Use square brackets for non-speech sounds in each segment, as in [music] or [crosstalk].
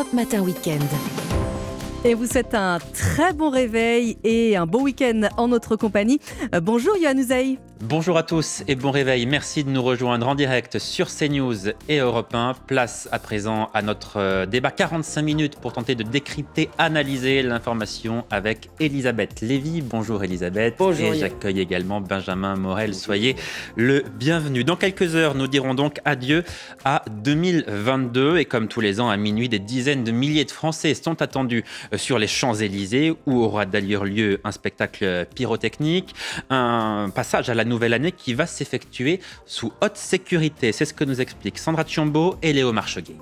Europe Matin Weekend. Et vous souhaite un très bon réveil et un bon week-end en notre compagnie. Euh, bonjour Yohann Usaï. Bonjour à tous et bon réveil. Merci de nous rejoindre en direct sur CNews et Europe 1. Place à présent à notre euh, débat 45 minutes pour tenter de décrypter, analyser l'information avec Elisabeth Lévy. Bonjour Elisabeth. Bonjour. Et j'accueille également Benjamin Morel. Soyez le bienvenu. Dans quelques heures, nous dirons donc adieu à 2022 et comme tous les ans à minuit, des dizaines de milliers de Français sont attendus euh, sur les Champs-Élysées où aura d'ailleurs lieu un spectacle pyrotechnique, un passage à la nouvelle année qui va s'effectuer sous haute sécurité. C'est ce que nous expliquent Sandra Chiombo et Léo Marcheguet.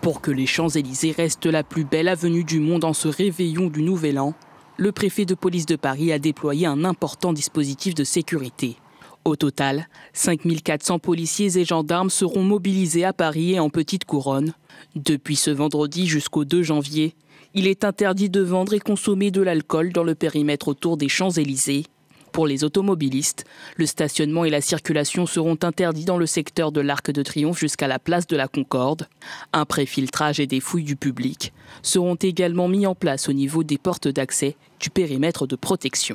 Pour que les Champs-Élysées restent la plus belle avenue du monde en ce réveillon du Nouvel An, le préfet de police de Paris a déployé un important dispositif de sécurité. Au total, 5400 policiers et gendarmes seront mobilisés à Paris et en Petite Couronne. Depuis ce vendredi jusqu'au 2 janvier, il est interdit de vendre et consommer de l'alcool dans le périmètre autour des Champs-Élysées. Pour les automobilistes, le stationnement et la circulation seront interdits dans le secteur de l'Arc de Triomphe jusqu'à la place de la Concorde. Un préfiltrage et des fouilles du public seront également mis en place au niveau des portes d'accès du périmètre de protection.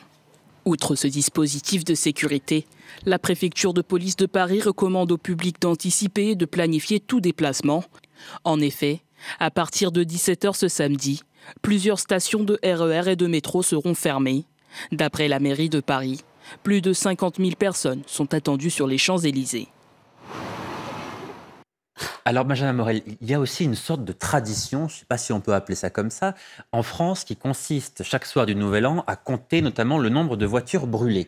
Outre ce dispositif de sécurité, la préfecture de police de Paris recommande au public d'anticiper et de planifier tout déplacement. En effet, à partir de 17h ce samedi, plusieurs stations de RER et de métro seront fermées. D'après la mairie de Paris, plus de 50 000 personnes sont attendues sur les Champs-Élysées. Alors Benjamin Morel, il y a aussi une sorte de tradition, je ne sais pas si on peut appeler ça comme ça, en France qui consiste chaque soir du Nouvel An à compter notamment le nombre de voitures brûlées.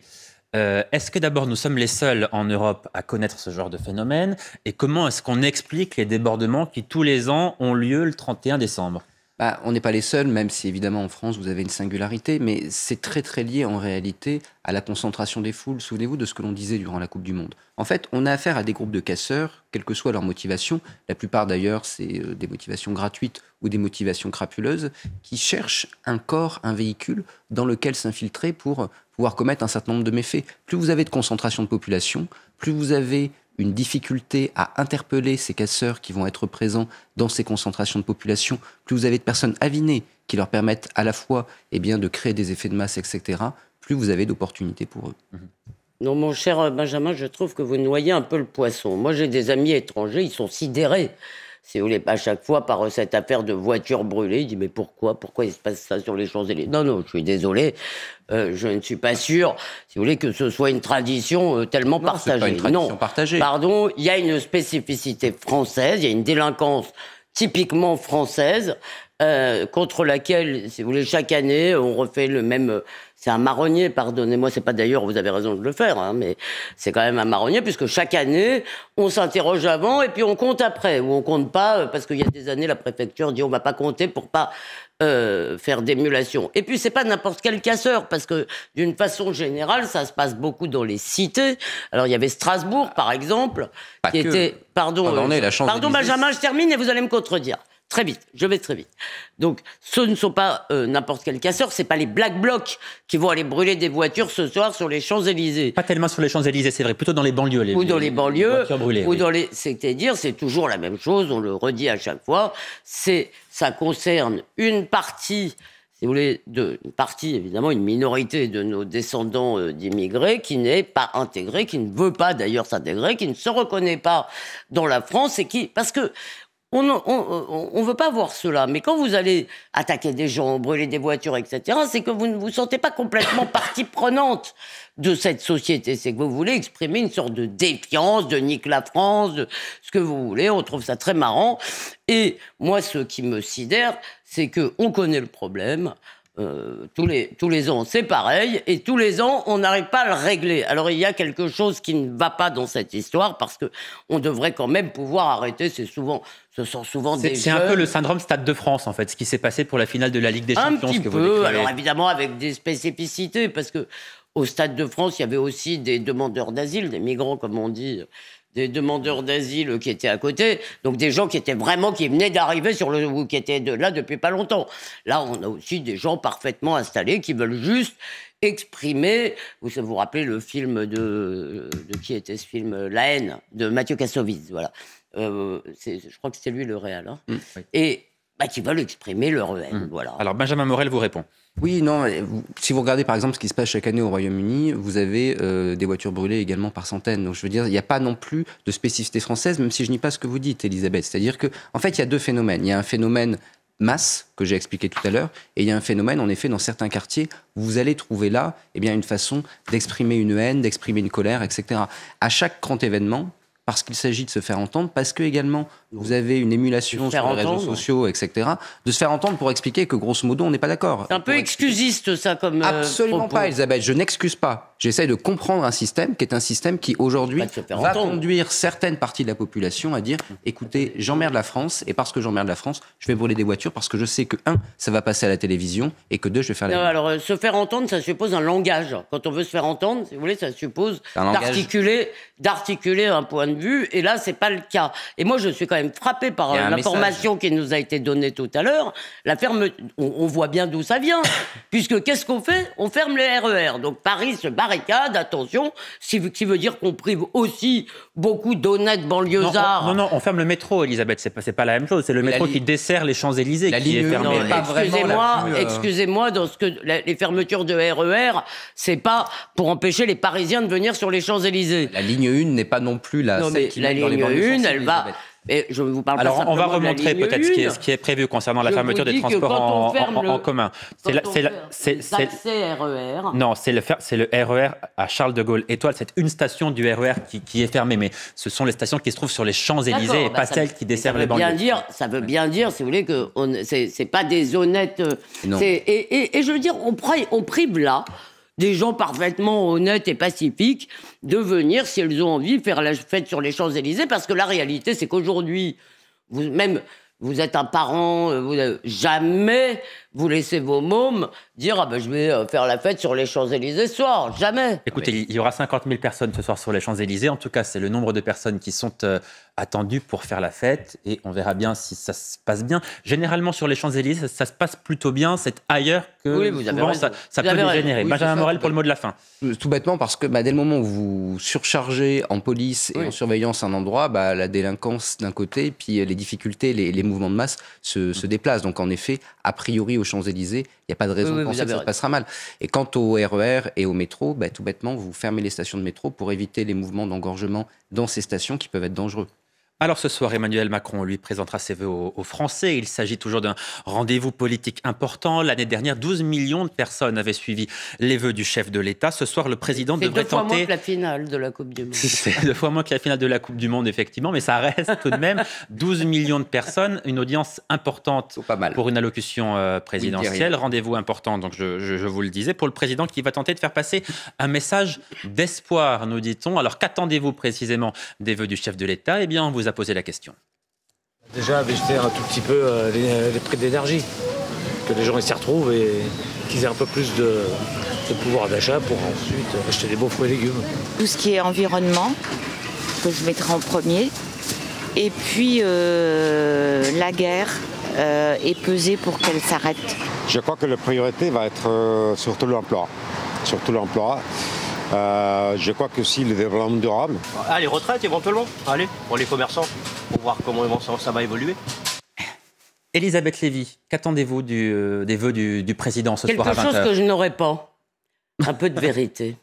Euh, est-ce que d'abord nous sommes les seuls en Europe à connaître ce genre de phénomène Et comment est-ce qu'on explique les débordements qui tous les ans ont lieu le 31 décembre? Bah, on n'est pas les seuls, même si évidemment en France vous avez une singularité, mais c'est très très lié en réalité à la concentration des foules. Souvenez-vous de ce que l'on disait durant la Coupe du Monde. En fait, on a affaire à des groupes de casseurs, quelle que soit leur motivation. La plupart d'ailleurs, c'est euh, des motivations gratuites ou des motivations crapuleuses, qui cherchent un corps, un véhicule dans lequel s'infiltrer pour pouvoir commettre un certain nombre de méfaits. Plus vous avez de concentration de population, plus vous avez une difficulté à interpeller ces casseurs qui vont être présents dans ces concentrations de population, plus vous avez de personnes avinées qui leur permettent à la fois eh bien, de créer des effets de masse, etc., plus vous avez d'opportunités pour eux. Mhm. Non, mon cher Benjamin, je trouve que vous noyez un peu le poisson. Moi, j'ai des amis étrangers, ils sont sidérés si vous voulez, à chaque fois par cette affaire de voiture brûlée. Il dit mais pourquoi? Pourquoi il se passe ça sur les Champs-Élysées? Non, non, je suis désolé. Euh, je ne suis pas sûr, si vous voulez, que ce soit une tradition euh, tellement non, partagée. Pas une tradition partagée. Pardon, il y a une spécificité française, il y a une délinquance typiquement française. Euh, contre laquelle, si vous voulez, chaque année, on refait le même. C'est un marronnier, pardonnez-moi, c'est pas d'ailleurs, vous avez raison de le faire, hein, mais c'est quand même un marronnier, puisque chaque année, on s'interroge avant et puis on compte après, ou on compte pas, euh, parce qu'il y a des années, la préfecture dit on va pas compter pour pas euh, faire d'émulation. Et puis c'est pas n'importe quel casseur, parce que d'une façon générale, ça se passe beaucoup dans les cités. Alors il y avait Strasbourg, par exemple, Pas qui que. était. Pardon, On en est, la pardon. Benjamin, je termine et vous allez me contredire. Très vite, je vais très vite. Donc, ce ne sont pas euh, n'importe quel casseur, c'est pas les black blocs qui vont aller brûler des voitures ce soir sur les Champs-Élysées. Pas tellement sur les Champs-Élysées, c'est vrai, plutôt dans les banlieues. Les, Ou dans les banlieues, voitures brûlées, ou oui. dans les. C'est-à-dire, c'est toujours la même chose, on le redit à chaque fois. C'est, ça concerne une partie, si vous voulez, de, une partie, évidemment, une minorité de nos descendants euh, d'immigrés qui n'est pas intégrée, qui ne veut pas d'ailleurs s'intégrer, qui ne se reconnaît pas dans la France et qui. Parce que. On ne veut pas voir cela, mais quand vous allez attaquer des gens, brûler des voitures, etc., c'est que vous ne vous sentez pas complètement [coughs] partie prenante de cette société. C'est que vous voulez exprimer une sorte de défiance, de nique la France, de ce que vous voulez. On trouve ça très marrant. Et moi, ce qui me sidère, c'est que on connaît le problème. Euh, tous, les, tous les ans, c'est pareil, et tous les ans, on n'arrive pas à le régler. Alors, il y a quelque chose qui ne va pas dans cette histoire, parce que on devrait quand même pouvoir arrêter. C'est souvent, ce sont souvent des c'est un peu le syndrome Stade de France, en fait, ce qui s'est passé pour la finale de la Ligue des un Champions. petit ce que vous peu, décrivez. alors évidemment avec des spécificités, parce que au Stade de France, il y avait aussi des demandeurs d'asile, des migrants comme on dit, des demandeurs d'asile qui étaient à côté, donc des gens qui étaient vraiment, qui venaient d'arriver sur le, ou qui étaient de là depuis pas longtemps. Là, on a aussi des gens parfaitement installés qui veulent juste exprimer. Vous vous rappelez le film de, de qui était ce film La haine de Mathieu Kassovitz, voilà. Euh, je crois que c'était lui le réel. Hein. Mm. Et bah, qui veulent exprimer leur haine, mm. voilà. Alors Benjamin Morel vous répond. Oui, non. Si vous regardez par exemple ce qui se passe chaque année au Royaume-Uni, vous avez euh, des voitures brûlées également par centaines. Donc je veux dire, il n'y a pas non plus de spécificité française, même si je nie pas ce que vous dites, Elisabeth. C'est-à-dire que, en fait, il y a deux phénomènes. Il y a un phénomène masse que j'ai expliqué tout à l'heure, et il y a un phénomène, en effet, dans certains quartiers, où vous allez trouver là, eh bien, une façon d'exprimer une haine, d'exprimer une colère, etc. À chaque grand événement, parce qu'il s'agit de se faire entendre, parce que également vous avez une émulation sur les réseaux sociaux, etc., de se faire entendre pour expliquer que grosso modo on n'est pas d'accord. C'est un peu excusiste ça comme. Euh, Absolument pas, Elisabeth. Je n'excuse pas. J'essaye de comprendre un système qui est un système qui aujourd'hui va conduire certaines parties de la population à dire écoutez, j'emmerde la France et parce que j'emmerde la France, je vais brûler des voitures parce que je sais que un, ça va passer à la télévision et que deux, je vais faire. Non, alors euh, se faire entendre, ça suppose un langage. Quand on veut se faire entendre, si vous voulez, ça suppose d'articuler, d'articuler un point de vue. Et là, c'est pas le cas. Et moi, je suis quand même frappé par l'information qui nous a été donnée tout à l'heure. La ferme, on, voit bien d'où ça vient, [coughs] puisque qu'est-ce qu'on fait? On ferme les RER. E Donc Paris se barricade, attention, ce qui veut dire qu'on prive aussi beaucoup d'honnêtes banlieusards. Non, non, on ferme le métro, Elisabeth, c'est pas, pas la même chose. C'est le métro qui dessert les Champs-Élysées qui est fermé. Excusez-moi, euh, excusez-moi, dans ce que les fermetures de RER, e c'est pas pour empêcher les Parisiens de venir sur les Champs-Élysées. La ligne 1 n'est pas non plus la, non, mais la ligne 1, elle va je vous parle Alors, on va remontrer peut-être ce, ce, qui est prévu concernant la fermeture des transports en, en, commun. C'est RER. Non, c'est le, le RER à Charles de Gaulle Étoile. C'est une station du RER qui, qui, est fermée, mais ce sont les stations qui se trouvent sur les Champs-Élysées et bah pas celles qui desservent les banlieues. Dire, ça veut bien dire, si vous voulez, que c'est pas des honnêtes. Et, et, et, je veux dire, on, on prive là des gens parfaitement honnêtes et pacifiques de venir, si elles ont envie, faire la fête sur les Champs-Élysées, parce que la réalité, c'est qu'aujourd'hui, vous, même vous êtes un parent, euh, vous, jamais vous laissez vos mômes dire ah ben je vais euh, faire la fête sur les Champs-Élysées ce soir, jamais. Écoutez, il y aura 50 000 personnes ce soir sur les Champs-Élysées. En tout cas, c'est le nombre de personnes qui sont euh, attendues pour faire la fête et on verra bien si ça se passe bien. Généralement sur les Champs-Élysées, ça, se passe plutôt bien. C'est ailleurs que oui, vous souvent, ça, ça peut dégénérer. Benjamin Morel pour le mot de la fin. Tout bêtement parce que bah, dès le moment où vous surchargez en police et en surveillance un endroit, bah, la délinquance d'un côté, puis les difficultés, les, mouvements de masse se, se déplacent. Donc en effet, a priori aux Champs-Élysées, il n'y a pas de raison de penser que ça se passera mal. Et quant au RER e et au métro, bah, tout bêtement, vous fermez les stations de métro pour éviter les mouvements d'engorgement dans ces stations qui peuvent être dangereux. Alors ce soir, Emmanuel Macron lui présentera ses vœux aux, Français. Il s'agit toujours d'un rendez-vous politique important. L'année dernière, 12 millions de personnes avaient suivi les vœux du chef de l'État. Ce soir, le président devrait tenter... C'est deux fois moins que la finale de la Coupe du Monde. C'est deux fois moins que la finale de la Coupe du Monde, effectivement, mais ça reste tout de même 12 millions de personnes, une audience importante pour une allocution euh, présidentielle. Rendez-vous important, donc je, je vous le disais, pour le président qui va tenter de faire passer un message d'espoir, nous dit-on. Alors qu'attendez-vous précisément des vœux du chef de l'État? Eh bien, on vous a posé la question. Déjà, baisser un tout petit peu euh, les, prix d'énergie, que les gens s'y retrouvent et qu'ils aient un peu plus de, pouvoir d'achat pour ensuite acheter des bons fruits et légumes. Tout ce qui est environnement, que je mettrai en premier. Et puis euh, la guerre euh, est pesée pour qu'elle s'arrête. Je crois que la priorité va être surtout l'emploi. Surtout l'emploi. Euh, je crois que si le développement durable. Ah, les retraites éventuellement Allez, pour les commerçants, pour voir comment ça va évoluer. Elisabeth Lévy, qu'attendez-vous euh, des vœux du, président ce soir à 20h Quelque chose que je n'aurais pas. Un peu de vérité.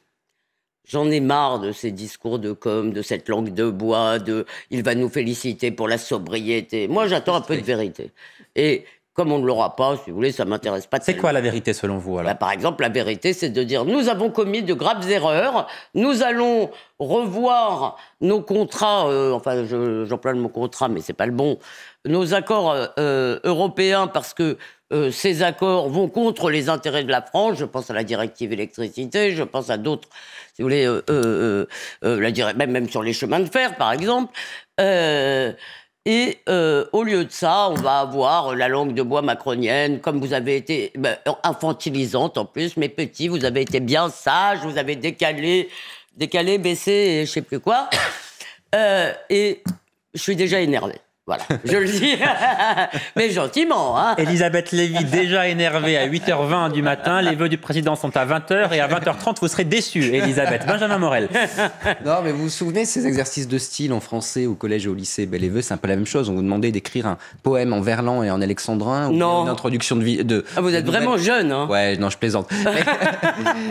J'en ai marre de ces discours de com, de cette langue de bois, de il va nous féliciter pour la sobriété. Moi, j'attends un peu de vérité. Et comme on ne l'aura pas, si vous voulez, ça m'intéresse pas. C'est quoi la vérité selon vous alors bah, Par exemple, la vérité, c'est de dire nous avons commis de graves erreurs, nous allons revoir nos contrats, euh, enfin, j'emploie le mot contrat, mais c'est pas le bon, nos accords euh, euh, européens parce que ces accords vont contre les intérêts de la France. Je pense à la directive électricité, je pense à d'autres, si vous voulez, la, même, même sur les chemins de fer, par exemple. Et euh, au lieu de ça, on va avoir la langue de bois macronienne, comme vous avez été ben, infantilisante en plus, mais petit, vous avez été bien sage, vous avez décalé, décalé, baissé, et je sais plus quoi. Euh, et je suis déjà énervé. Voilà, je le dis, [laughs] mais gentiment. Hein. Elisabeth Lévy, déjà énervée à 8h20 du matin. Les vœux du président sont à 20h et à 20h30, vous serez déçue, Elisabeth. Benjamin Morel. Non, mais vous vous souvenez ces exercices de style en français au collège et au lycée? Ben, Les vœux, c'est un peu la même chose. On vous demandait d'écrire un poème en verlan et en alexandrin ou Non. une introduction de vie. De, Ah, vous êtes vraiment jeune. Hein. Ouais, non, je plaisante. [laughs] Mais,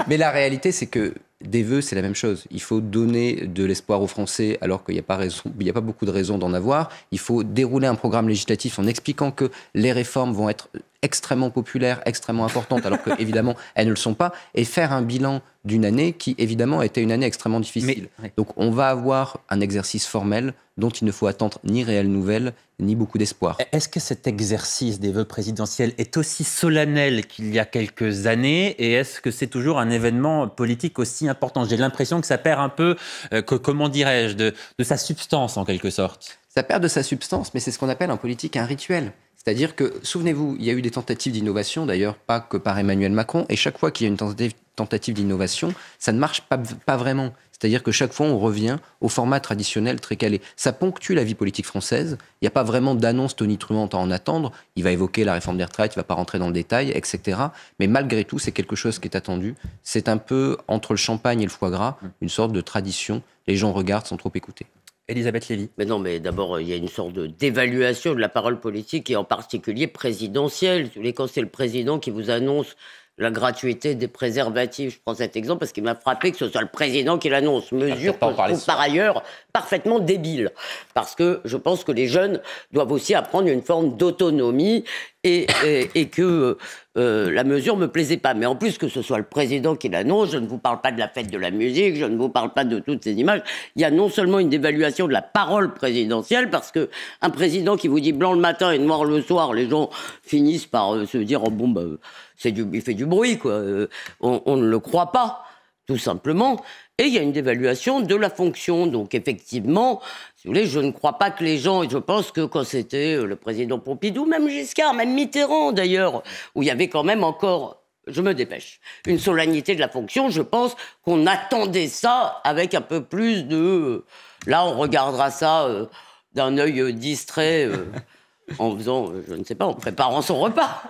mais la réalité, c'est que des vœux, c'est la même chose. Il faut donner de l'espoir aux Français alors qu'il n'y a, pas pas beaucoup de raisons d'en avoir. Il faut dérouler un programme législatif en expliquant que les réformes vont être extrêmement populaires, extrêmement importantes, alors que [laughs] évidemment elles ne le sont pas, et faire un bilan d'une année qui évidemment a été une année extrêmement difficile. Mais-. Donc on va avoir un exercice formel dont il ne faut attendre ni réelles nouvelles, ni beaucoup d'espoir. Est-ce que cet exercice des vœux présidentiels est aussi solennel qu'il y a quelques années et est-ce que c'est toujours un événement politique aussi important? J'ai l'impression que ça perd un peu, euh, que, comment dirais-je, de, de sa substance en quelque sorte. Ça perd de sa substance, mais c'est ce qu'on appelle en politique un rituel. C'est-à-dire que, souvenez-vous, il y a eu des tentatives d'innovation, d'ailleurs pas que par Emmanuel Macron, et chaque fois qu'il y a une tentative, d'innovation, ça ne marche pas, pas vraiment. C'est-à-dire que chaque fois, on revient au format traditionnel très calé. Ça ponctue la vie politique française. Il n'y a pas vraiment d'annonce tonitruante à en attendre. Il va évoquer la réforme des retraites, il ne va pas rentrer dans le détail, etc. Mais malgré tout, c'est quelque chose qui est attendu. C'est un peu entre le champagne et le foie gras, une sorte de tradition. Les gens regardent sans trop écouter. Elisabeth Lévy. Mais non, mais d'abord, il y a une sorte de d'évaluation de la parole politique et en particulier présidentielle. Quand c'est le président qui vous annonce la gratuité des préservatifs, je prends cet exemple parce qu'il m'a frappé que ce soit le président qui l'annonce. Mesure que je trouve ce par ailleurs parfaitement débile. Parce que je pense que les jeunes doivent aussi apprendre une forme d'autonomie et, et, et que euh, la mesure me plaisait pas. Mais en plus que ce soit le président qui l'annonce, je ne vous parle pas de la fête de la musique, je ne vous parle pas de toutes ces images. Il y a non seulement une dévaluation de la parole présidentielle, parce que un président qui vous dit blanc le matin et noir le soir, les gens finissent par euh, se dire oh, bon bah c'est du, il fait du bruit quoi. Euh, on, on ne le croit pas tout simplement. Et il y a une dévaluation de la fonction. Donc effectivement, si vous voulez, je ne crois pas que les gens, et je pense que quand c'était euh, le président Pompidou, même Giscard, même Mitterrand d'ailleurs, où il y avait quand même encore, je me dépêche, une solennité de la fonction, je pense qu'on attendait ça avec un peu plus de... euh, Là, on regardera ça euh, d'un œil distrait euh, [laughs] en faisant, je ne sais pas, en préparant son repas.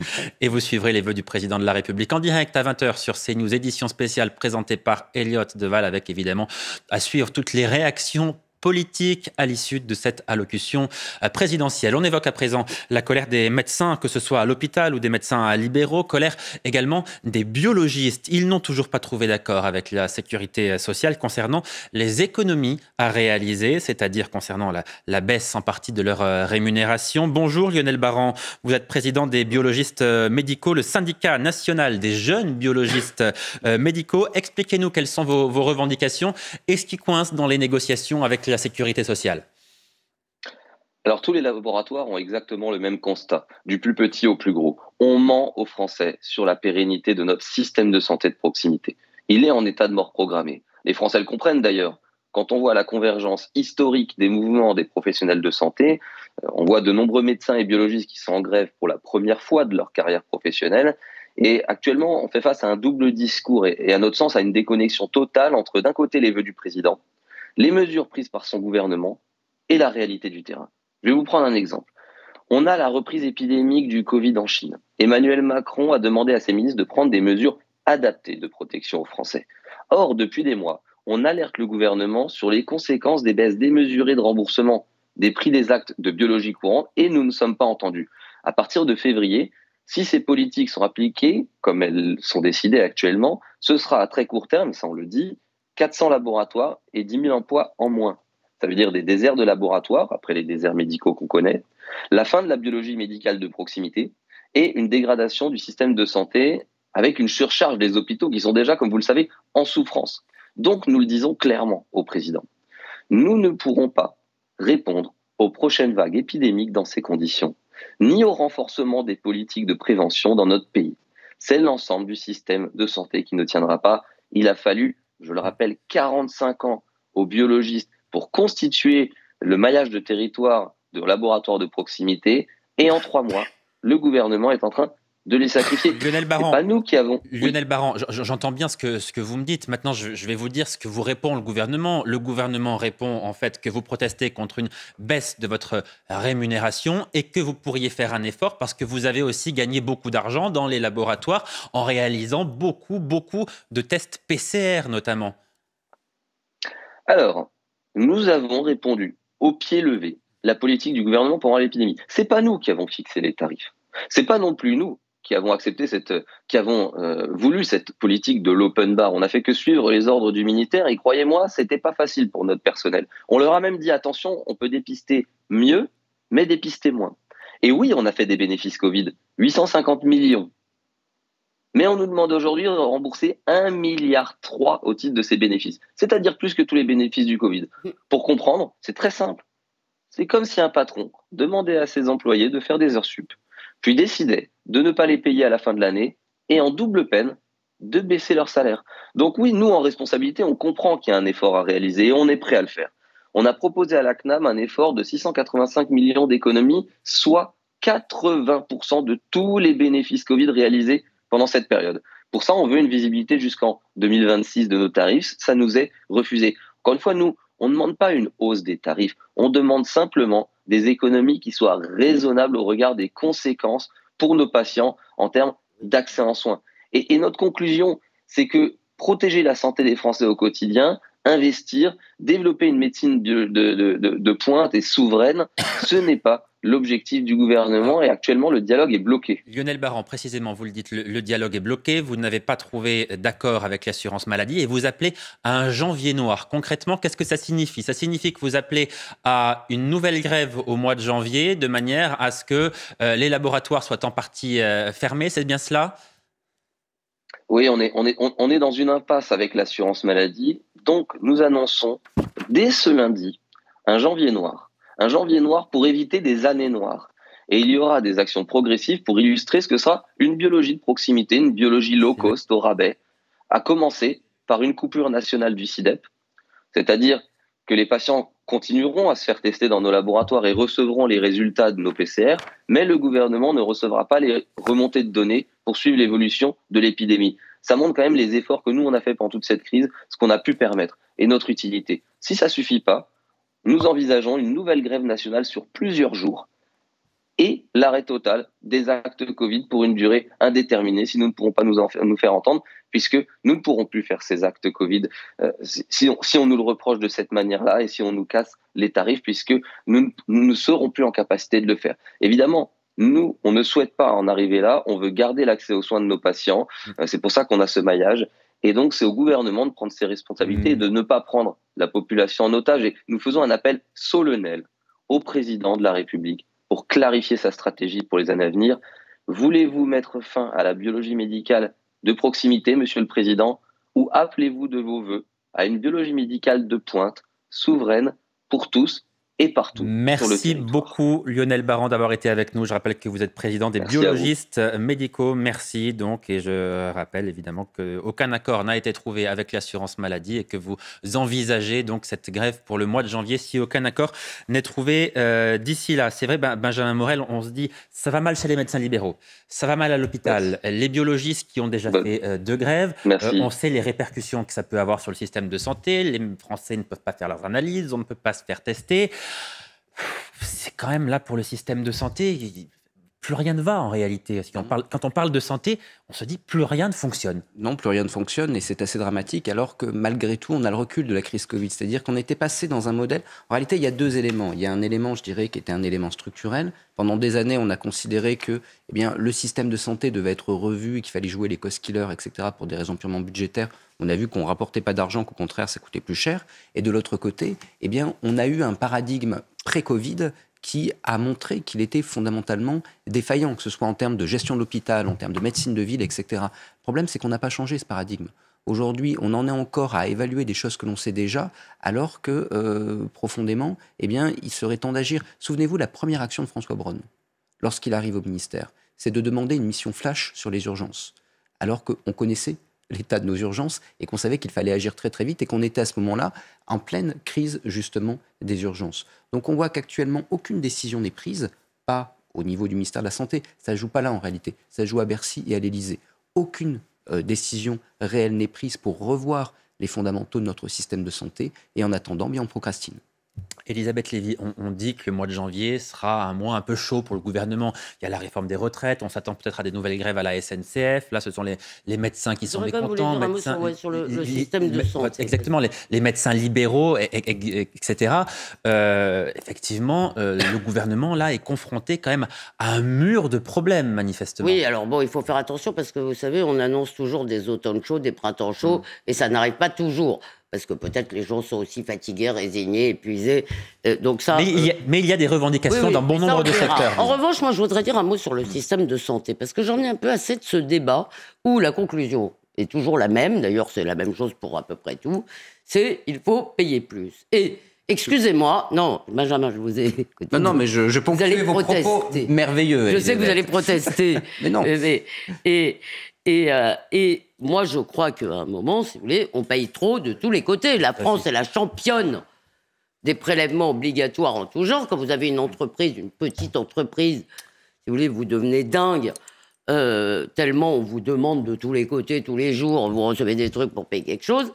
[laughs] Et vous suivrez les vœux du président de la République en direct à 20h sur CNews, édition spéciale présentée par Elliot Deval, avec évidemment à suivre toutes les réactions politique à l'issue de cette allocution euh, présidentielle. On évoque à présent la colère des médecins, que ce soit à l'hôpital ou des médecins libéraux, colère également des biologistes. Ils n'ont toujours pas trouvé d'accord avec la sécurité sociale concernant les économies à réaliser, c'est-à-dire concernant la, baisse en partie de leur euh, rémunération. Bonjour Lionel Baran, vous êtes président des biologistes euh, médicaux, le syndicat national des jeunes biologistes euh, médicaux. Expliquez-nous quelles sont vos, vos revendications et ce qui coince dans les négociations avec la sécurité sociale alors tous les laboratoires ont exactement le même constat, du plus petit au plus gros. On ment aux Français sur la pérennité de notre système de santé de proximité. Il est en état de mort programmée. Les Français le comprennent d'ailleurs. Quand on voit la convergence historique des mouvements des professionnels de santé, on voit de nombreux médecins et biologistes qui sont en grève pour la première fois de leur carrière professionnelle. Et actuellement, on fait face à un double discours et à notre sens à une déconnexion totale entre d'un côté les vœux du président, les mesures prises par son gouvernement et la réalité du terrain. Je vais vous prendre un exemple. On a la reprise épidémique du Covid en Chine. Emmanuel Macron a demandé à ses ministres de prendre des mesures adaptées de protection aux Français. Or, depuis des mois, on alerte le gouvernement sur les conséquences des baisses démesurées de remboursement des prix des actes de biologie courante et nous ne sommes pas entendus. À partir de février, si ces politiques sont appliquées, comme elles sont décidées actuellement, ce sera à très court terme, ça on le dit, 400 laboratoires et 10 000 emplois en moins. Ça veut dire des déserts de laboratoires, après les déserts médicaux qu'on connaît, la fin de la biologie médicale de proximité et une dégradation du système de santé avec une surcharge des hôpitaux qui sont déjà, comme vous le savez, en souffrance. Donc nous le disons clairement au président. Nous ne pourrons pas répondre aux prochaines vagues épidémiques dans ces conditions, ni au renforcement des politiques de prévention dans notre pays. C'est l'ensemble du système de santé qui ne tiendra pas. Il a fallu, je le rappelle, 45 ans aux biologistes pour constituer le maillage de territoire de laboratoires de proximité. Et en trois mois, le gouvernement est en train de les sacrifier. Lionel Baran, pas nous qui avons. Lionel Baran, j'entends bien ce que, ce que vous me dites. Maintenant, je, je, vais vous dire ce que vous répond le gouvernement. Le gouvernement répond en fait que vous protestez contre une baisse de votre rémunération et que vous pourriez faire un effort parce que vous avez aussi gagné beaucoup d'argent dans les laboratoires en réalisant beaucoup, beaucoup de tests PCR notamment. Alors, nous avons répondu au pied levé la politique du gouvernement pendant l'épidémie. C'est pas nous qui avons fixé les tarifs. C'est pas non plus nous qui avons accepté cette, qui avons euh, voulu cette politique de l'open bar. On n'a fait que suivre les ordres du militaire et croyez-moi, c'était pas facile pour notre personnel. On leur a même dit attention, on peut dépister mieux, mais dépister moins. Et oui, on a fait des bénéfices Covid, 850 millions. Mais on nous demande aujourd'hui de rembourser 1,3 milliard au titre de ces bénéfices, c'est-à-dire plus que tous les bénéfices du Covid. Pour comprendre, c'est très simple. C'est comme si un patron demandait à ses employés de faire des heures sup, puis décidait de ne pas les payer à la fin de l'année et en double peine de baisser leur salaire. Donc oui, nous, en responsabilité, on comprend qu'il y a un effort à réaliser et on est prêt à le faire. On a proposé à la CNAM un effort de 685 millions d'économies, soit 80% de tous les bénéfices Covid réalisés pendant cette période. Pour ça, on veut une visibilité jusqu'en 2026 de nos tarifs. Ça nous est refusé. Encore une fois, nous, on ne demande pas une hausse des tarifs. On demande simplement des économies qui soient raisonnables au regard des conséquences pour nos patients en termes d'accès en soins. Et, notre conclusion, c'est que protéger la santé des Français au quotidien, investir, développer une médecine de, de pointe et souveraine, ce n'est pas l'objectif du gouvernement et actuellement le dialogue est bloqué. Lionel Baran, précisément, vous le dites, le, dialogue est bloqué, vous n'avez pas trouvé d'accord avec l'assurance maladie et vous appelez à un janvier noir. Concrètement, qu'est-ce que ça signifie? Ça signifie que vous appelez à une nouvelle grève au mois de janvier de manière à ce que euh, les laboratoires soient en partie euh, fermés, c'est bien cela? Oui, on est, on, est, on est dans une impasse avec l'assurance maladie. Donc, nous annonçons dès ce lundi un janvier noir un janvier noir pour éviter des années noires. Et il y aura des actions progressives pour illustrer ce que sera une biologie de proximité, une biologie low cost au rabais, à commencer par une coupure nationale du CIDEP, c'est-à-dire que les patients continueront à se faire tester dans nos laboratoires et recevront les résultats de nos PCR, mais le gouvernement ne recevra pas les remontées de données pour suivre l'évolution de l'épidémie. Ça montre quand même les efforts que nous, on a fait pendant toute cette crise, ce qu'on a pu permettre et notre utilité. Si ça suffit pas, nous envisageons une nouvelle grève nationale sur plusieurs jours et l'arrêt total des actes Covid pour une durée indéterminée si nous ne pourrons pas nous, en faire, nous faire entendre, puisque nous ne pourrons plus faire ces actes Covid. Euh, si, on, si, on, nous le reproche de cette manière-là et si on nous casse les tarifs, puisque nous, nous ne serons plus en capacité de le faire. Évidemment, nous, on ne souhaite pas en arriver là, on veut garder l'accès aux soins de nos patients, euh, c'est pour ça qu'on a ce maillage, et donc, c'est au gouvernement de prendre ses responsabilités et mmh. de ne pas prendre la population en otage. Et nous faisons un appel solennel au président de la République pour clarifier sa stratégie pour les années à venir. Voulez-vous mettre fin à la biologie médicale de proximité, monsieur le président, ou appelez-vous de vos voeux à une biologie médicale de pointe, souveraine, pour tous et partout. Merci beaucoup Lionel Baran d'avoir été avec nous. Je rappelle que vous êtes président des biologistes médicaux. Merci donc et je rappelle évidemment qu'aucun accord n'a été trouvé avec l'assurance maladie et que vous envisagez donc cette grève pour le mois de janvier si aucun accord n'est trouvé euh, d'ici là. C'est vrai ben, Benjamin Morel, on se dit ça va mal chez les médecins libéraux, ça va mal à l'hôpital. Les biologistes qui ont déjà fait euh, deux grèves, euh, on sait les répercussions que ça peut avoir sur le système de santé. Les Français ne peuvent pas faire leurs analyses, on ne peut pas se faire tester c'est quand même là pour le système de santé, plus rien ne va en réalité. quand on parle de santé, on se dit plus rien ne fonctionne. Non, plus rien ne fonctionne et c'est assez dramatique alors que malgré tout, on a le recul de la crise Covid. C'est-à-dire qu'on était passé dans un modèle. En réalité, il y a deux éléments. Il y a un élément, je dirais, qui était un élément structurel. Pendant des années, on a considéré que eh bien, le système de santé devait être revu et qu'il fallait jouer les cost killers, etc., pour des raisons purement budgétaires. On a vu qu'on rapportait pas d'argent, qu'au contraire, ça coûtait plus cher. Et de l'autre côté, eh bien, on a eu un paradigme pré-Covid qui a montré qu'il était fondamentalement défaillant, que ce soit en termes de gestion de l'hôpital, en termes de médecine de ville, etc. Le problème, c'est qu'on n'a pas changé ce paradigme. Aujourd'hui, on en est encore à évaluer des choses que l'on sait déjà, alors que euh, profondément, eh bien, il serait temps d'agir. Souvenez-vous, la première action de François Braun, lorsqu'il arrive au ministère, c'est de demander une mission flash sur les urgences, alors qu'on connaissait l'état de nos urgences et qu'on savait qu'il fallait agir très très vite et qu'on était à ce moment-là en pleine crise justement des urgences. Donc on voit qu'actuellement aucune décision n'est prise, pas au niveau du ministère de la Santé. Ça ne joue pas là en réalité. Ça joue à Bercy et à l'Élysée. Aucune euh, décision réelle n'est prise pour revoir les fondamentaux de notre système de santé. Et en attendant, bien, on procrastine. Elisabeth Lévy, on, dit que le mois de janvier sera un mois un peu chaud pour le gouvernement. Il y a la réforme des retraites, on s'attend peut-être à des nouvelles grèves à la SNCF. Là, ce sont les, médecins qui sont mécontents. Médecins, sur, le, système de santé. Exactement, les, médecins libéraux, etc. Euh, effectivement, euh, le gouvernement, là, est confronté quand même à un mur de problèmes, manifestement. Oui, alors bon, il faut faire attention parce que vous savez, on annonce toujours des automnes chauds, des printemps chauds, mm. et ça n'arrive pas toujours parce que peut-être les gens sont aussi fatigués, résignés, épuisés. Euh, donc ça, mais, il y a, mais, il y a, des revendications dans bon nombre de secteurs. En revanche, moi, je voudrais dire un mot sur le système de santé, parce que j'en ai un peu assez de ce débat où la conclusion est toujours la même, d'ailleurs c'est la même chose pour à peu près tout, c'est il faut payer plus. Et Excusez-moi, non, Benjamin, je vous ai écouté. Non, non, mais je, je ponctue vos propos merveilleux. Je sais que vous allez protester. [laughs] mais non. et, et, euh, et moi, je crois qu'à un moment, si vous voulez, on paye trop de tous les côtés. La France est la championne des prélèvements obligatoires en tout genre. Quand vous avez une entreprise, une petite entreprise, si vous voulez, vous devenez dingue. Euh, tellement on vous demande de tous les côtés, tous les jours, vous recevez des trucs pour payer quelque chose.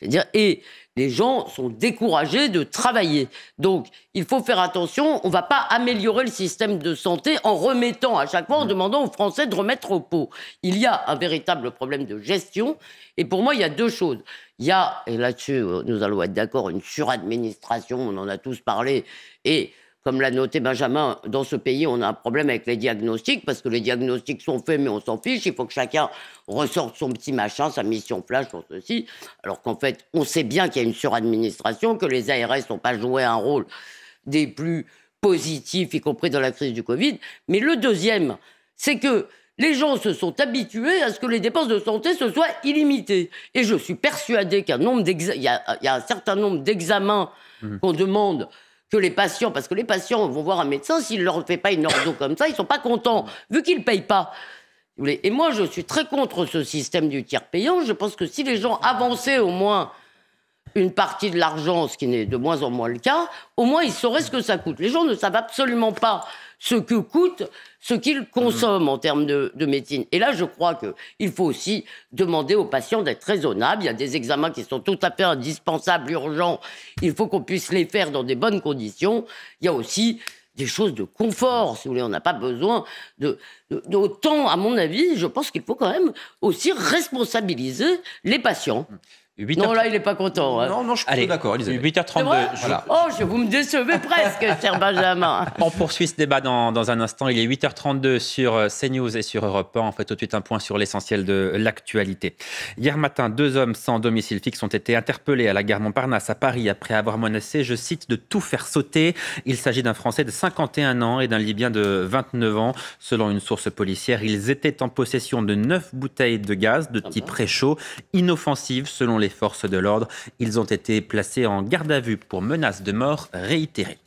dire, et les gens sont découragés de travailler. Donc, il faut faire attention. On ne va pas améliorer le système de santé en remettant à chaque fois, en mmh. demandant aux Français de remettre au pot. Il y a un véritable problème de gestion. Et pour moi, il y a deux choses. Il y a, et là-dessus, euh, nous allons être d'accord, une suradministration, on en a tous parlé, et comme l'a noté Benjamin, dans ce pays, on a un problème avec les diagnostics, parce que les diagnostics sont faits, mais on s'en fiche. Il faut que chacun ressorte son petit machin, sa mission flash sur ceci. Alors qu'en fait, on sait bien qu'il y a une suradministration, que les ARS n'ont pas joué un rôle des plus positifs, y compris dans la crise du Covid. Mais le deuxième, c'est que les gens se sont habitués à ce que les dépenses de santé se soient illimitées. Et je suis persuadé qu'il y, y, a un certain nombre d'examens mmh. qu'on demande que les patients, parce que les patients vont voir un médecin, s'il ne leur fait pas une ordo comme ça, ils sont pas contents, vu qu'ils ne payent pas. Et moi, je suis très contre ce système du tiers payant. Je pense que si les gens avançaient au moins une partie de l'argent, ce qui n'est de moins en moins le cas, au moins ils sauraient ce que ça coûte. Les gens ne savent absolument pas ce que coûte ce qu'ils consomment en termes de, médecine. Et là, je crois qu'il faut aussi demander aux patients d'être raisonnables. Il y a des examens qui sont tout à fait indispensables, urgents. Il faut qu'on puisse les faire dans des bonnes conditions. Il y a aussi des choses de confort, si vous voulez. On n'a pas besoin de, d'autant, à mon avis, je pense qu'il faut quand même aussi responsabiliser les patients. Non, là, il n'est pas content. Hein. Non, non, je suis d'accord, 8h32. Oh, je, vous me décevez presque, [laughs] cher Benjamin. On poursuit ce débat dans, dans, un instant. Il est 8h32 sur euh, CNews et sur Europe 1. On fait tout de suite un point sur l'essentiel de l'actualité. Hier matin, deux hommes sans domicile fixe ont été interpellés à la gare Montparnasse à Paris après avoir menacé, je cite, de tout faire sauter. Il s'agit d'un Français de 51 ans et d'un Libyen de 29 ans. Selon une source policière, ils étaient en possession de neuf bouteilles de gaz de type réchaud, inoffensives selon les les forces de l'ordre. Ils ont été placés en garde à vue pour menaces de mort réitérées.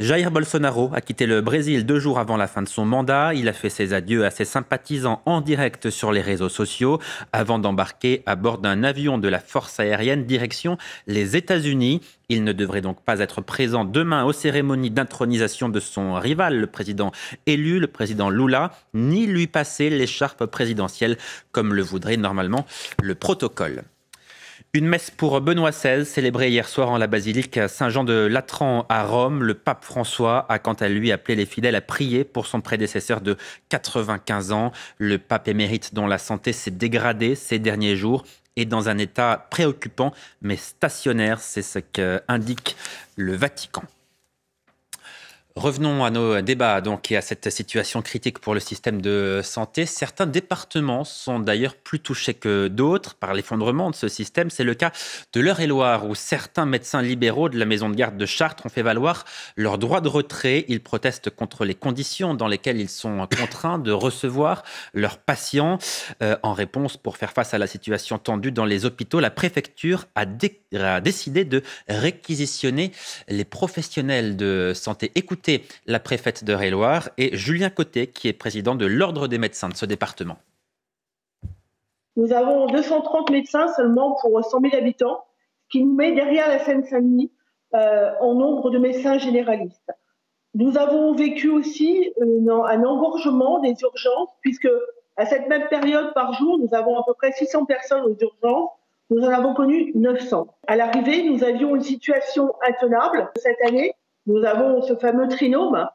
Jair Bolsonaro a quitté le Brésil deux jours avant la fin de son mandat. Il a fait ses adieux à ses sympathisants en direct sur les réseaux sociaux avant d'embarquer à bord d'un avion de la force aérienne direction les États-Unis. Il ne devrait donc pas être présent demain aux cérémonies d'intronisation de son rival, le président élu, le président Lula, ni lui passer l'écharpe présidentielle comme le voudrait normalement le protocole. Une messe pour Benoît XVI, célébrée hier soir en la basilique Saint-Jean de Latran à Rome. Le pape François a quant à lui appelé les fidèles à prier pour son prédécesseur de 95 ans. Le pape émérite dont la santé s'est dégradée ces derniers jours est dans un état préoccupant mais stationnaire, c'est ce qu'indique le Vatican. Revenons à nos débats donc et à cette situation critique pour le système de santé. Certains départements sont d'ailleurs plus touchés que d'autres par l'effondrement de ce système. C'est le cas de l'Eure-et-Loire où certains médecins libéraux de la maison de garde de Chartres ont fait valoir leur droit de retrait. Ils protestent contre les conditions dans lesquelles ils sont contraints de recevoir leurs patients. Euh, en réponse, pour faire face à la situation tendue dans les hôpitaux, la préfecture a, décidé de réquisitionner les professionnels de santé. Écoutez la préfète de Réloire et Julien Côté, qui est président de l'Ordre des médecins de ce département. Nous avons 230 médecins seulement pour 100 000 habitants, ce qui nous met derrière la Seine-Saint-Denis euh, en nombre de médecins généralistes. Nous avons vécu aussi un engorgement des urgences, puisque à cette même période par jour, nous avons à peu près 600 personnes aux urgences. Nous en avons connu 900. À l'arrivée, nous avions une situation intenable. Cette année, nous avons ce fameux trinôme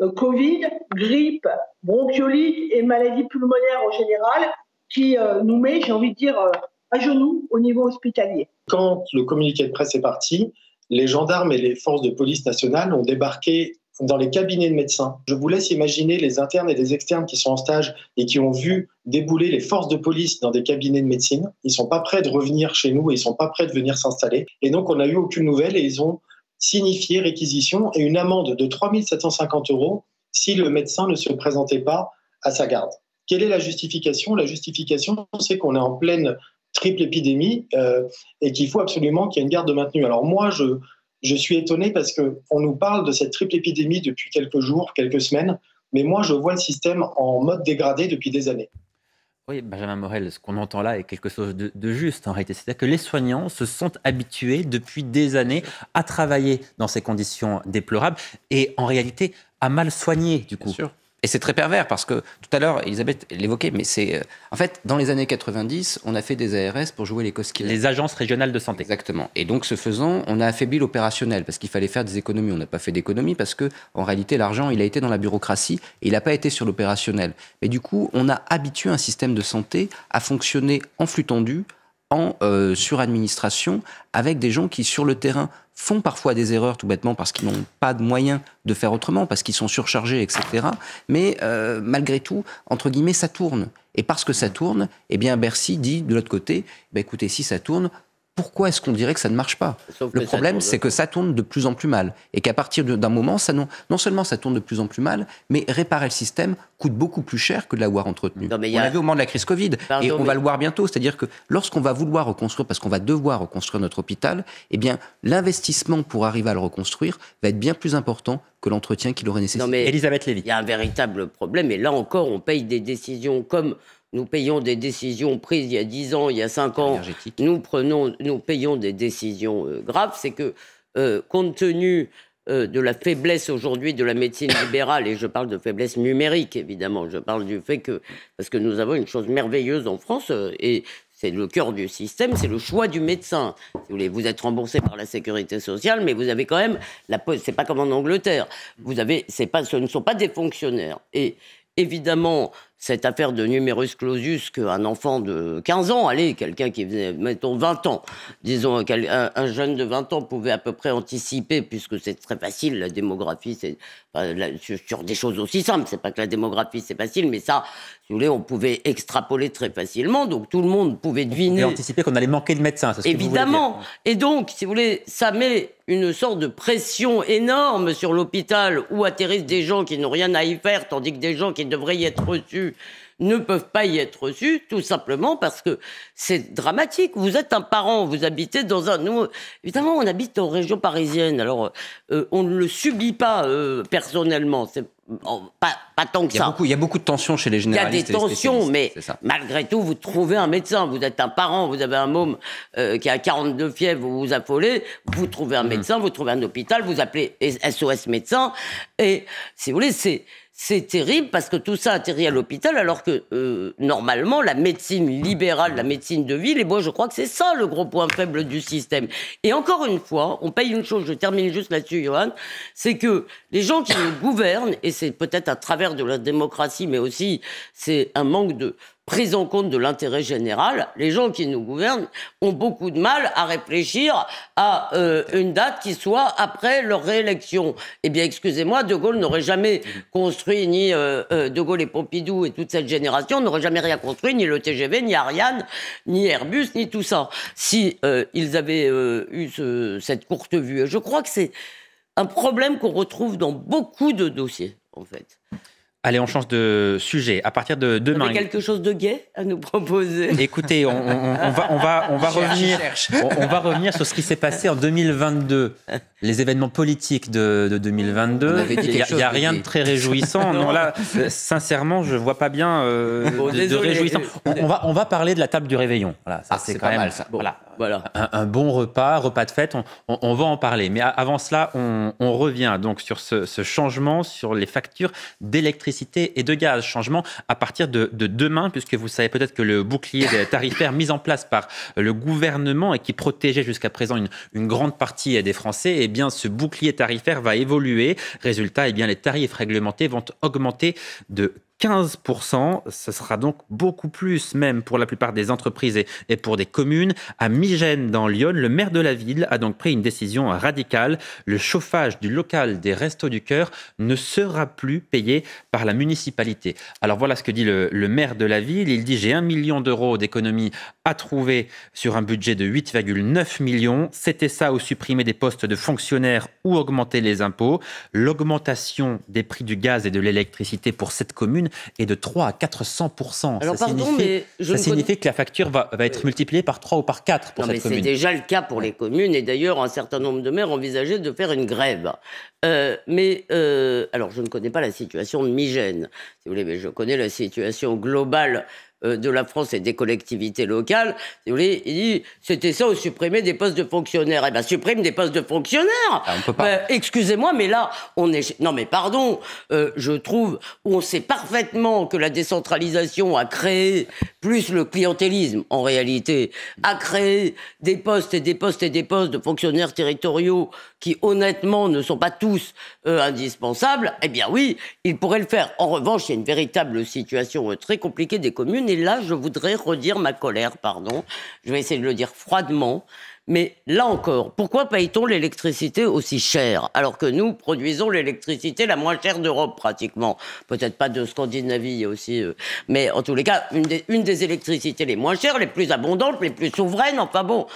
euh, Covid, grippe, bronchiolite et maladie pulmonaire en général qui euh, nous met, j'ai envie de dire, euh, à genoux au niveau hospitalier. Quand le communiqué de presse est parti, les gendarmes et les forces de police nationale ont débarqué dans les cabinets de médecins. Je vous laisse imaginer les internes et les externes qui sont en stage et qui ont vu débouler les forces de police dans des cabinets de médecine. Ils sont pas prêts de revenir chez nous et ils sont pas prêts de venir s'installer. Et donc, on n'a eu aucune nouvelle et ils ont signifié réquisition et une amende de 3 750 euros si le médecin ne se présentait pas à sa garde. Quelle est la justification? La justification, c'est qu'on est en pleine triple épidémie euh, et qu'il faut absolument qu'il y ait une garde maintenue. Alors moi, je, je suis étonné parce qu'on nous parle de cette triple épidémie depuis quelques jours, quelques semaines, mais moi, je vois le système en mode dégradé depuis des années. Oui, Benjamin Morel, ce qu'on entend là est quelque chose de, juste en réalité. C'est-à-dire que les soignants se sont habitués depuis des années à travailler dans ces conditions déplorables et en réalité à mal soigner du coup. Et c'est très pervers parce que tout à l'heure, Elisabeth l'évoquait, mais c'est. Euh, en fait, dans les années 90, on a fait des ARS pour jouer les cosquilles. Les agences régionales de santé. Exactement. Et donc, ce faisant, on a affaibli l'opérationnel parce qu'il fallait faire des économies. On n'a pas fait d'économies parce que, en réalité, l'argent, il a été dans la bureaucratie et il n'a pas été sur l'opérationnel. Mais du coup, on a habitué un système de santé à fonctionner en flux tendu, en euh, suradministration, avec des gens qui, sur le terrain, font parfois des erreurs tout bêtement parce qu'ils n'ont pas de moyens de faire autrement, parce qu'ils sont surchargés, etc. Mais euh, malgré tout, entre guillemets, ça tourne. Et parce que ça tourne, eh bien Bercy dit de l'autre côté, bah, écoutez, si ça tourne, pourquoi est-ce qu'on dirait que ça ne marche pas? Le problème, c'est que ça tourne de plus en plus mal. Et qu'à partir d'un moment, ça non, non, seulement ça tourne de plus en plus mal, mais réparer le système coûte beaucoup plus cher que de l'avoir entretenu. on l'a vu au moment de la crise Covid, et on va le voir bientôt. C'est-à-dire que lorsqu'on va vouloir reconstruire, parce qu'on va devoir reconstruire notre hôpital, eh bien, l'investissement pour arriver à le reconstruire va être bien plus important que l'entretien qu'il aurait nécessité. Non mais Elisabeth Lévy. Il y a un véritable problème, et là encore, on paye des décisions comme nous payons des décisions prises il y a 10 ans, il y a 5 ans, nous, prenons, nous payons des décisions euh, graves, c'est que euh, compte tenu euh, de la faiblesse aujourd'hui de la médecine [coughs] libérale, et je parle de faiblesse numérique évidemment, je parle du fait que, parce que nous avons une chose merveilleuse en France, et c'est le cœur du système, c'est le choix du médecin. vous voulez, vous êtes remboursé par la sécurité sociale, mais vous avez quand même la c'est pas comme en Angleterre. Vous avez, c'est pas, ce ne sont pas des fonctionnaires. Et évidemment, cette affaire de numerus clausus qu'un enfant de 15 ans, allez, quelqu'un qui faisait, mettons, 20 ans, disons, un, jeune de 20 ans pouvait à peu près anticiper, puisque c'est très facile, la démographie, c'est sur des choses aussi simples. C'est pas que la démographie, c'est facile, mais ça, si vous voulez, on pouvait extrapoler très facilement, donc tout le monde pouvait deviner. On anticiper qu'on allait manquer de médecins, c'est ce Évidemment. Que vous Et donc, si vous voulez, ça met une sorte de pression énorme sur l'hôpital où atterrissent des gens qui n'ont rien à y faire, tandis que des gens qui devraient y être reçus ne peuvent pas y être reçus, tout simplement parce que c'est dramatique. Vous êtes un parent, vous habitez dans un... Nous, évidemment, on habite en région parisienne, alors euh, on ne le subit pas euh, personnellement. C'est pas, pas, tant que ça. il y a beaucoup de tensions chez les généralistes. Il y a des tensions, mais malgré tout, vous trouvez un médecin. Vous êtes un parent, vous avez un môme euh, qui a 42 fièvres, vous vous affolez, vous trouvez un mmh. médecin, vous trouvez un hôpital, vous appelez SOS médecin. Et si vous voulez, c'est c'est terrible parce que tout ça atterrit à l'hôpital alors que euh, normalement la médecine libérale, la médecine de ville, et moi je crois que c'est ça le gros point faible du système. Et encore une fois, on paye une chose, je termine juste là-dessus Johan, c'est que les gens qui nous gouvernent, et c'est peut-être à travers de la démocratie, mais aussi c'est un manque de prise en compte de l'intérêt général, les gens qui nous gouvernent ont beaucoup de mal à réfléchir à euh, une date qui soit après leur réélection. Eh bien, excusez-moi, De Gaulle n'aurait jamais construit, ni euh, euh, De Gaulle et Pompidou et toute cette génération n'aurait jamais rien construit, ni le TGV, ni Ariane, ni Airbus, ni tout ça, si ils avaient eu cette courte vue. Je crois que c'est un problème qu'on retrouve dans beaucoup de dossiers, en fait. Allez, on change de sujet. À partir de demain. Vous avez quelque chose de gai à nous proposer? Écoutez, on, va, on va, on va revenir, on, va revenir sur ce qui s'est passé en 2022, les événements politiques de, 2022. Il n'y a, rien de très réjouissant. non, là, euh, sincèrement, je vois pas bien euh, de, réjouissant. On, va, on va parler de la table du réveillon. Voilà, ça ah, c'est quand même. Mal, ça. Voilà. Un, bon repas, repas de fête, on, va en parler. Mais avant cela, on, revient donc sur ce, changement sur les factures d'électricité et de gaz. Changement à partir de, demain, puisque vous savez peut-être que le bouclier tarifaire mis en place par le gouvernement et qui protégeait jusqu'à présent une, une, grande partie des Français, eh bien, ce bouclier tarifaire va évoluer. Résultat, eh bien, les tarifs réglementés vont augmenter de 15%. Ce sera donc beaucoup plus, même pour la plupart des entreprises et, pour des communes. À Migène, dans Lyon, le maire de la ville a donc pris une décision radicale. Le chauffage du local des Restos du Cœur ne sera plus payé par la municipalité. Alors voilà ce que dit le, le maire de la ville. Il dit J'ai un million d'euros d'économies à trouver sur un budget de 8,9 millions. C'était ça ou supprimer des postes de fonctionnaires ou augmenter les impôts. L'augmentation des prix du gaz et de l'électricité pour cette commune et de 3 à 400 Alors, ça pardon, signifie, mais ça signifie que la facture va, va, être multipliée par 3 ou par 4 pour non, cette commune. C'est déjà le cas pour les communes et d'ailleurs un certain nombre de maires envisageaient de faire une grève. Euh, mais euh, alors je ne connais pas la situation de Migène, si vous voulez, mais je connais la situation globale de la France et des collectivités locales, si vous voulez, il dit c'était ça ou supprimer des postes de fonctionnaires. Eh bien, supprime des postes de fonctionnaires. Ah, on peut pas. Ben, excusez-moi, mais là, on est. Non, mais pardon, euh, je trouve on sait parfaitement que la décentralisation a créé plus le clientélisme en réalité, a créé des postes et des postes et des postes de fonctionnaires territoriaux qui honnêtement ne sont pas tous euh, indispensables. Eh bien oui, il pourrait le faire. En revanche, il y a une véritable situation très compliquée des communes et là, je voudrais redire ma colère, pardon. Je vais essayer de le dire froidement. Mais là encore, pourquoi paye-t-on l'électricité aussi cher alors que nous produisons l'électricité la moins chère d'Europe pratiquement? Peut-être pas de Scandinavie aussi, euh, mais en tous les cas, une des, une des, électricités les moins chères, les plus abondantes, les plus souveraines. Enfin bon,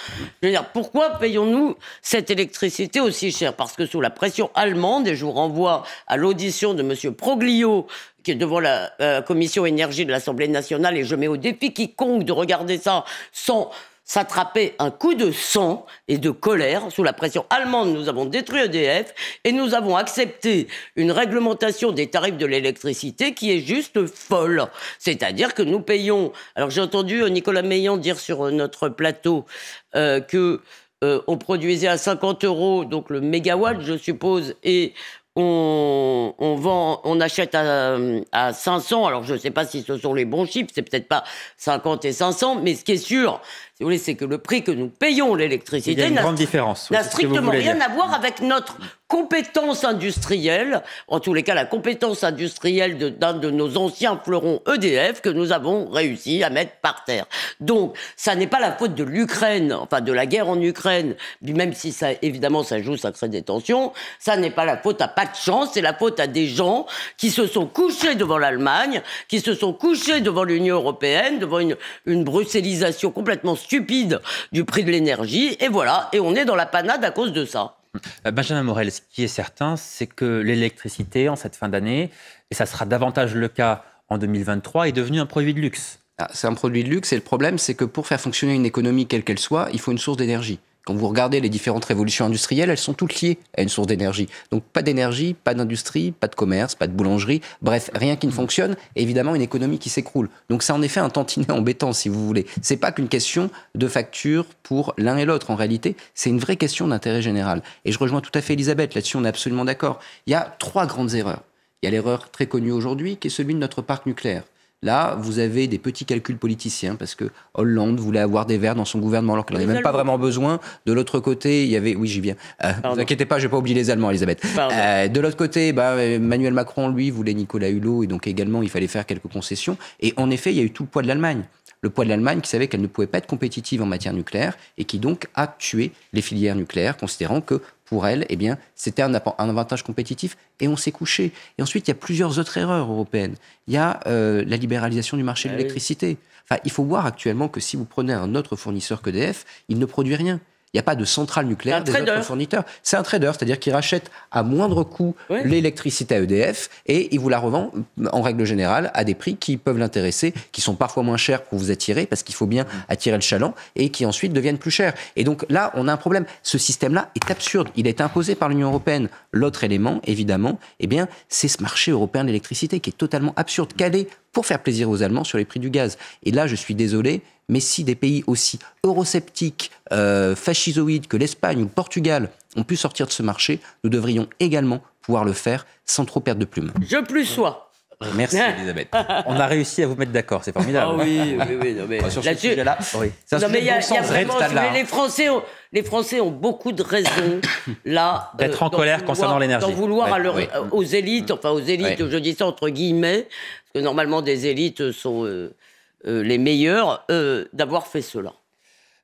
je veux dire, pourquoi payons-nous cette électricité aussi chère? Parce que sous la pression allemande, et je vous renvoie à l'audition de M. Proglio qui est devant la euh, commission énergie de l'Assemblée nationale, et je mets au défi quiconque de regarder ça sans s'attraper un coup de sang et de colère. Sous la pression allemande, nous avons détruit EDF et nous avons accepté une réglementation des tarifs de l'électricité qui est juste folle. C'est-à-dire que nous payons. Alors j'ai entendu Nicolas Meillan dire sur notre plateau euh, que euh, on produisait à 50 euros, donc le mégawatt, je suppose, et on, on, vend, on achète à, à 500. Alors, je ne sais pas si ce sont les bons chiffres, c'est peut-être pas 50 et 500, mais ce qui est sûr, si vous voulez, c'est que le prix que nous payons l'électricité n'a strictement rien à voir avec notre compétence industrielle, en tous les cas la compétence industrielle d'un de, nos anciens fleurons EDF que nous avons réussi à mettre par terre. Donc, ça n'est pas la faute de l'Ukraine, enfin de la guerre en Ukraine, même si ça, évidemment, ça joue, ça crée des tensions, ça n'est pas la faute à pas de chance, c'est la faute à des gens qui se sont couchés devant l'Allemagne, qui se sont couchés devant l'Union européenne, devant une, une bruxellisation complètement stupide du prix de l'énergie, et voilà, et on est dans la panade à cause de ça. Euh, Benjamin Morel, ce qui est certain, c'est que l'électricité, en cette fin d'année, et ça sera davantage le cas en 2023, est devenue un produit de luxe. Ah, c'est un produit de luxe et le problème, c'est que pour faire fonctionner une économie quelle qu'elle soit, il faut une source d'énergie. Quand vous regardez les différentes révolutions industrielles, elles sont toutes liées à une source d'énergie. Donc pas d'énergie, pas d'industrie, pas de commerce, pas de boulangerie, bref, rien qui ne fonctionne, évidemment une économie qui s'écroule. Donc c'est en effet un tantinet embêtant si vous voulez. C'est pas qu'une question de facture pour l'un et l'autre en réalité, c'est une vraie question d'intérêt général. Et je rejoins tout à fait Elisabeth, là-dessus on est absolument d'accord. Il y a trois grandes erreurs. Il y a l'erreur très connue aujourd'hui qui est celui de notre parc nucléaire. Là, vous avez des petits calculs politiciens parce que Hollande voulait avoir des verts dans son gouvernement alors qu'il n'en avait même pas vraiment besoin. De l'autre côté, il y avait, oui, j'y viens. Euh, ne vous inquiétez pas, je vais pas oublier les Allemands, Elisabeth. Euh, de l'autre côté, bah, Emmanuel Macron, lui, voulait Nicolas Hulot et donc également, il fallait faire quelques concessions. Et en effet, il y a eu tout le poids de l'Allemagne le poids de l'Allemagne qui savait qu'elle ne pouvait pas être compétitive en matière nucléaire et qui donc a tué les filières nucléaires, considérant que pour elle, eh bien, c'était un, avantage compétitif et on s'est couché. Et ensuite, il y a plusieurs autres erreurs européennes. Il y a euh, la libéralisation du marché de ah l'électricité. Enfin, il faut voir actuellement que si vous prenez un autre fournisseur qu'EDF, il ne produit rien. Il n'y a pas de centrale nucléaire des autres fournisseurs. C'est un trader, c'est-à-dire qu'il rachète à moindre coût l'électricité à EDF et il vous la revend en règle générale à des prix qui peuvent l'intéresser, qui sont parfois moins chers pour vous attirer parce qu'il faut bien attirer le chaland et qui ensuite deviennent plus chers. Et donc là, on a un problème. Ce système-là est absurde. Il est imposé par l'Union européenne. L'autre élément, évidemment, eh bien, c'est ce marché européen de l'électricité qui est totalement absurde. Est pour faire plaisir aux Allemands sur les prix du gaz. Et là, je suis désolé, mais si des pays aussi eurosceptiques, euh, fascisoïdes que l'Espagne ou le Portugal ont pu sortir de ce marché, nous devrions également pouvoir le faire sans trop perdre de plumes. Je plus sois. Merci Elisabeth. [laughs] On a réussi à vous mettre d'accord, c'est formidable. Ah oui, oui, oui. Non, mais Sur ce là-dessus- sujet-là, oui. C'est un Non, sujet mais il y a, de bon il y a vraiment, les Français, ont, les Français ont beaucoup de raisons [coughs] là D'être en colère vouloir- concernant l'énergie. D'en vouloir à Ouais, leur- oui. aux élites, enfin aux élites, Ouais. je dis ça entre guillemets, parce que normalement des élites sont euh, euh, les meilleures, euh, d'avoir fait cela.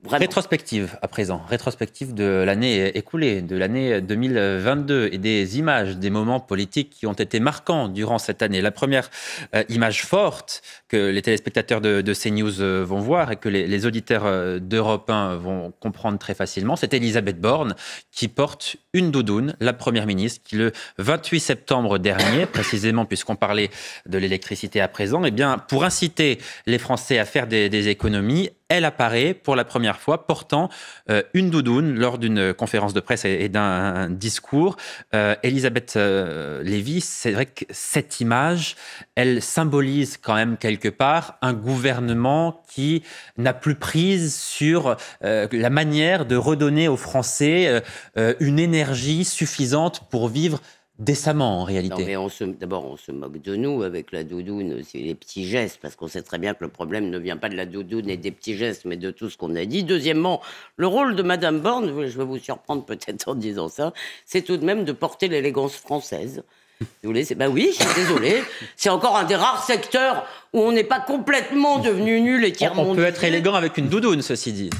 Rétrospective à présent, rétrospective de l'année écoulée, de l'année 2022 et des images, des moments politiques qui ont été marquants durant cette année. La première euh, image forte que les téléspectateurs de, de CNews euh, vont voir et que les, auditeurs euh, d'Europe 1 vont comprendre très facilement, c'est Elisabeth Borne qui porte une doudoune, la première ministre, qui le 28 septembre dernier, [coughs] précisément puisqu'on parlait de l'électricité à présent, eh bien, pour inciter les Français à faire des économies, elle apparaît pour la première fois portant euh, une doudoune lors d'une conférence de presse et, d'un discours. Euh, Elisabeth euh, Lévy, c'est vrai que cette image, elle symbolise quand même quelque part un gouvernement qui n'a plus prise sur euh, la manière de redonner aux Français une énergie suffisante pour vivre décemment en réalité. Non, mais on se, d'abord, on se moque de nous avec la doudoune, c'est les petits gestes, parce qu'on sait très bien que le problème ne vient pas de la doudoune et des petits gestes, mais de tout ce qu'on a dit. Deuxièmement, le rôle de Madame Borne, je vais vous surprendre peut-être en disant ça, c'est tout de même de porter l'élégance française. Vous voulez, c'est, bah oui, je suis désolé. C'est encore un des rares secteurs où on n'est pas complètement devenu nul et On, tiers on peut être élégant avec une doudoune, ceci dit.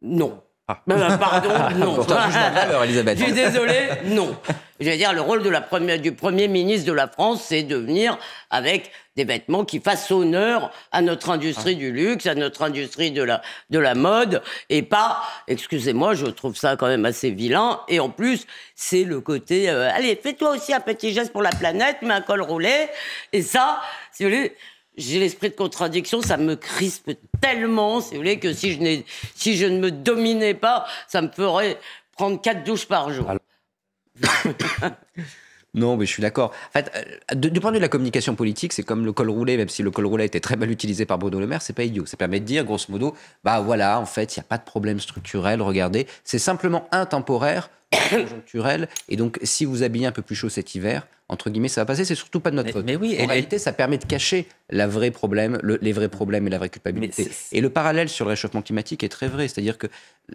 Non. Ah. Ben, ben, pardon, [laughs] non. Pourtant, jugement de valeur, Elisabeth. Je suis désolé, non. Je vais dire, le rôle de la première, du Premier ministre de la France, c'est de venir avec des vêtements qui fassent honneur à notre industrie du luxe, à notre industrie de la, de la mode, et pas, excusez-moi, je trouve ça quand même assez vilain. Et en plus, c'est le côté, euh, allez, fais-toi aussi un petit geste pour la planète, mets un col roulé. Et ça, si vous voulez, j'ai l'esprit de contradiction, ça me crispe tellement, si vous voulez, que si je, si je ne me dominais pas, ça me ferait prendre quatre douches par jour. [laughs] Non, mais je suis d'accord. En fait, euh, de- du point de vue de la communication politique, c'est comme le col roulé, même si le col roulé été très mal utilisé par Bruno Le Maire, c'est pas idiot. Ça permet de dire, grosso modo, bah voilà, en fait, il n'y a pas de problème structurel, regardez, c'est simplement intemporaire, [coughs] conjoncturel, et donc si vous habillez un peu plus chaud cet hiver, entre guillemets, ça va passer, c'est surtout pas de notre faute. mais oui, en et- réalité, ça permet de cacher la vraie problème, le- les vrais problèmes et la vraie culpabilité. Et le parallèle sur le réchauffement climatique est très vrai, c'est-à-dire que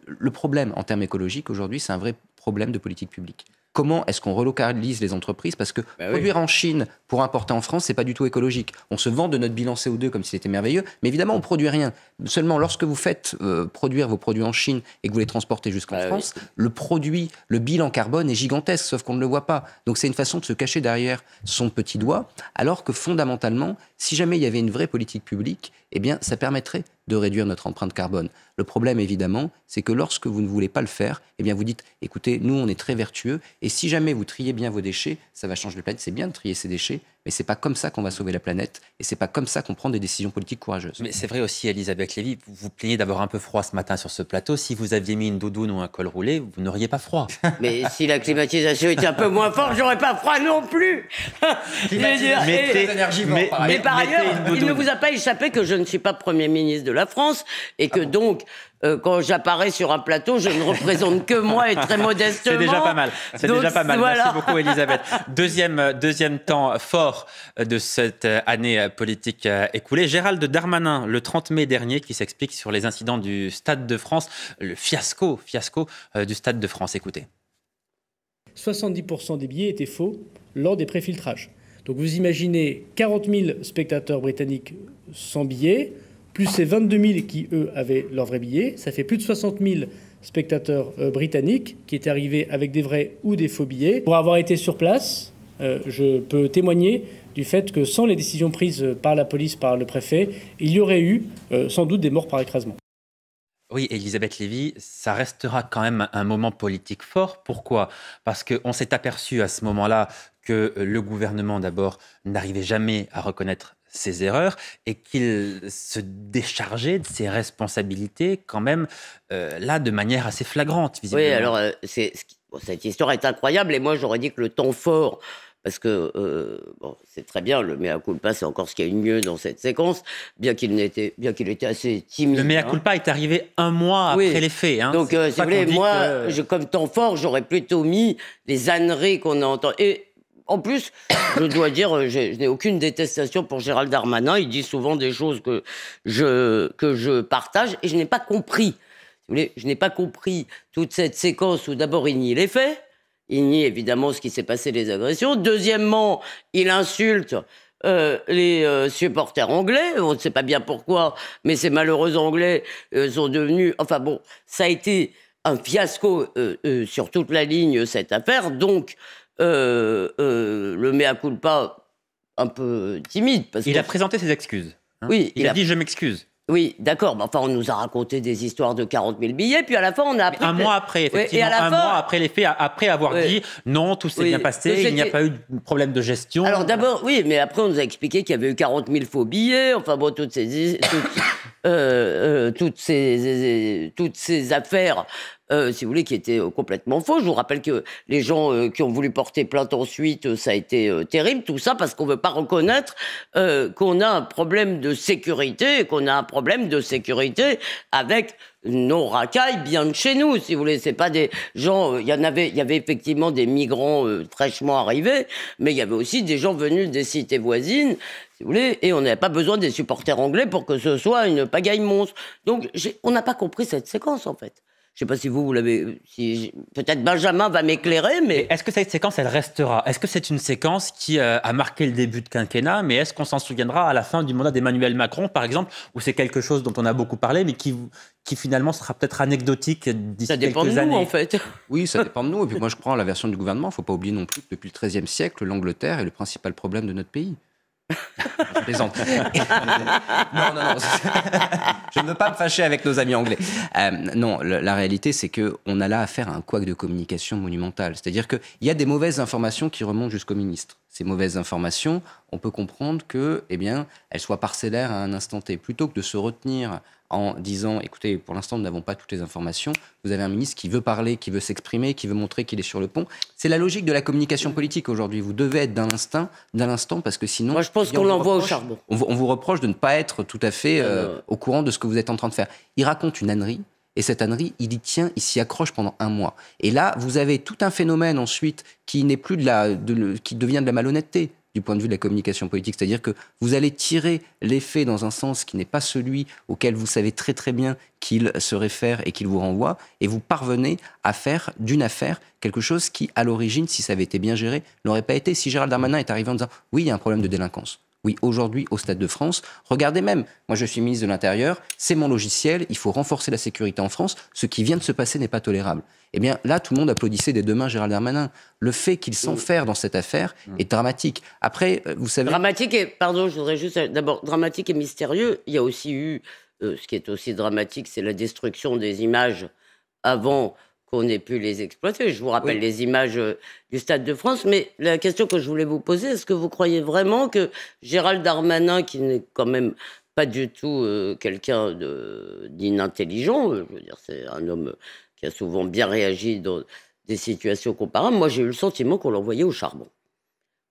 le problème en termes écologiques aujourd'hui, c'est un vrai problème de politique publique. Comment est-ce qu'on relocalise les entreprises Parce que oui. produire en Chine pour importer en France, c'est pas du tout écologique. On se vend de notre bilan CO2 comme si c'était merveilleux, mais évidemment, on produit rien. Seulement, lorsque vous faites euh, produire vos produits en Chine et que vous les transportez jusqu'en Bah oui. France, le produit, le bilan carbone est gigantesque, sauf qu'on ne le voit pas. Donc, c'est une façon de se cacher derrière son petit doigt, alors que fondamentalement, si jamais il y avait une vraie politique publique, eh bien, ça permettrait de réduire notre empreinte carbone. Le problème, évidemment, c'est que lorsque vous ne voulez pas le faire, eh bien, vous dites, écoutez, nous, on est très vertueux, et si jamais vous triez bien vos déchets, ça va changer la planète. C'est bien de trier ses déchets, mais c'est pas comme ça qu'on va sauver la planète, et c'est pas comme ça qu'on prend des décisions politiques courageuses. Mais c'est vrai aussi, Elisabeth Lévy, vous vous plaignez d'avoir un peu froid ce matin sur ce plateau. Si vous aviez mis une doudoune ou un col roulé, vous n'auriez pas froid. [laughs] Mais si la climatisation était un peu moins forte, j'aurais pas froid non plus. [laughs] Dire, Mettez- et- mais- Mais mais- par ailleurs, il ne vous a pas échappé que je ne suis pas Premier ministre de la France et que donc, euh, quand j'apparais sur un plateau, je ne représente que moi et très modestement. [laughs] C'est déjà pas mal. C'est déjà pas mal. voilà. Merci beaucoup, Elisabeth. [laughs] Deuxième, euh, deuxième temps fort de cette euh, année euh, politique euh, écoulée. Gérald Darmanin, le 30 mai dernier, qui s'explique sur les incidents du Stade de France, le fiasco, fiasco euh, du Stade de France. Écoutez. 70% des billets étaient faux lors des préfiltrages. Donc vous imaginez 40 000 spectateurs britanniques sans billets, plus ces 22 000 qui, eux, avaient leurs vrais billets. Ça fait plus de 60 000 spectateurs euh, britanniques qui étaient arrivés avec des vrais ou des faux billets. Pour avoir été sur place, euh, je peux témoigner du fait que sans les décisions prises par la police, par le préfet, il y aurait eu euh, sans doute des morts par écrasement. Oui, Elisabeth Lévy, ça restera quand même un moment politique fort. Pourquoi? Parce qu'on s'est aperçu à ce moment-là que le gouvernement, d'abord, n'arrivait jamais à reconnaître ses erreurs et qu'il se déchargeait de ses responsabilités quand même euh, là de manière assez flagrante, visiblement. Oui, alors, euh, c'est, bon, cette histoire est incroyable et moi j'aurais dit que le temps fort, parce que euh, bon, c'est très bien, le mea culpa, c'est encore ce qu'il y a eu de mieux dans cette séquence, bien qu'il n'était, bien qu'il était assez timide. Le mea hein. culpa est arrivé un mois Oui. après les faits. hein. Donc, si vous voulez, moi, que- je, comme temps fort, j'aurais plutôt mis les âneries qu'on a entendues. Et en plus, je dois dire, euh, je n'ai aucune détestation pour Gérald Darmanin. Il dit souvent des choses que je, que je partage et je n'ai pas compris. Je n'ai pas compris toute cette séquence où d'abord il nie les faits. Il nie évidemment ce qui s'est passé, les agressions. Deuxièmement, il insulte euh, les euh, supporters anglais. On ne sait pas bien pourquoi, mais ces malheureux anglais sont devenus. Enfin bon, ça a été un fiasco sur toute la ligne, cette affaire. Donc, euh, euh, le mea culpa un peu timide. Parce Il que- a présenté ses excuses. hein. Oui, il, il a a- dit je m'excuse. Oui, d'accord. Mais enfin, on nous a raconté des histoires de 40 000 billets, puis à la fin, on a appris. Un que- mois après, effectivement, et à la un fin- mois après les faits, après avoir dit non, tout s'est Oui, bien passé, il n'y a pas eu de problème de gestion. Alors d'abord, oui, mais après, on nous a expliqué qu'il y avait eu 40 000 faux billets. Enfin bon, toutes ces, toutes, [coughs] euh, euh, toutes ces, toutes ces affaires. Euh, si vous voulez, qui étaient euh, complètement faux. Je vous rappelle que les gens euh, qui ont voulu porter plainte ensuite, euh, ça a été terrible, tout ça, parce qu'on ne veut pas reconnaître qu'on a un problème de sécurité, qu'on a un problème de sécurité avec nos racailles bien de chez nous, si vous voulez. C'est pas des gens. Il y en avait, il y avait effectivement des migrants fraîchement arrivés, mais il y avait aussi des gens venus des cités voisines, si vous voulez, et on n'avait pas besoin des supporters anglais pour que ce soit une pagaille monstre. Donc, on n'a pas compris cette séquence en fait. Je sais pas si vous, vous l'avez. Si, Peut-être Benjamin va m'éclairer, mais. Est-ce que cette séquence, elle restera? Est-ce que c'est une séquence qui euh, a marqué le début de quinquennat, mais est-ce qu'on s'en souviendra à la fin du mandat d'Emmanuel Macron, par exemple, où c'est quelque chose dont on a beaucoup parlé, mais qui, qui finalement sera peut-être anecdotique d'ici Ça dépend quelques de nous, années? en fait. [laughs] Oui, ça dépend de nous. Et puis moi, je prends la version du gouvernement. Il ne faut pas oublier non plus que depuis le XIIIe siècle, l'Angleterre est le principal problème de notre pays. Je [laughs] plaisante. non, non, non. [laughs] Je ne veux pas me fâcher avec nos amis anglais. Euh, non, la réalité, c'est qu'on a là affaire à un couac de communication monumental. C'est-à-dire qu'il y a des mauvaises informations qui remontent jusqu'au ministre. Ces mauvaises informations, on peut comprendre que, eh bien, elles soient parcellaires à un instant T. Plutôt que de se retenir en disant, écoutez, pour l'instant, nous n'avons pas toutes les informations. Vous avez un ministre qui veut parler, qui veut s'exprimer, qui veut montrer qu'il est sur le pont. C'est la logique de la communication politique aujourd'hui. Vous devez être d'un instinct, d'un instant, parce que sinon. Moi, je pense eh qu'on l'envoie au charbon. On vous, on vous reproche de ne pas être tout à fait euh, Euh, au courant de ce que vous êtes en train de faire. Il raconte une ânerie. Et cette ânerie, il y tient, il s'y accroche pendant un mois. Et là, vous avez tout un phénomène ensuite qui n'est plus de la, qui devient de la malhonnêteté du point de vue de la communication politique. C'est-à-dire que vous allez tirer les faits dans un sens qui n'est pas celui auquel vous savez très très bien qu'il se réfère et qu'il vous renvoie, et vous parvenez à faire d'une affaire quelque chose qui, à l'origine, si ça avait été bien géré, n'aurait pas été. Si Gérald Darmanin est arrivé en disant oui, il y a un problème de délinquance. Oui, aujourd'hui, au Stade de France, regardez même, moi je suis ministre de l'Intérieur, c'est mon logiciel, il faut renforcer la sécurité en France, ce qui vient de se passer n'est pas tolérable. Eh bien là, tout le monde applaudissait des deux mains Gérald Darmanin. Le fait qu'il s'enferre dans cette affaire est dramatique. Après, euh, vous savez... Dramatique et, pardon, je voudrais juste, d'abord, dramatique et mystérieux. Il y a aussi eu, euh, ce qui est aussi dramatique, c'est la destruction des images avant qu'on ait pu les exploiter. Je vous rappelle Oui. les images euh, du Stade de France, mais la question que je voulais vous poser, est-ce que vous croyez vraiment que Gérald Darmanin, qui n'est quand même pas du tout euh, quelqu'un d'inintelligent, euh, je veux dire, c'est un homme qui a souvent bien réagi dans des situations comparables, moi j'ai eu le sentiment qu'on l'envoyait au charbon.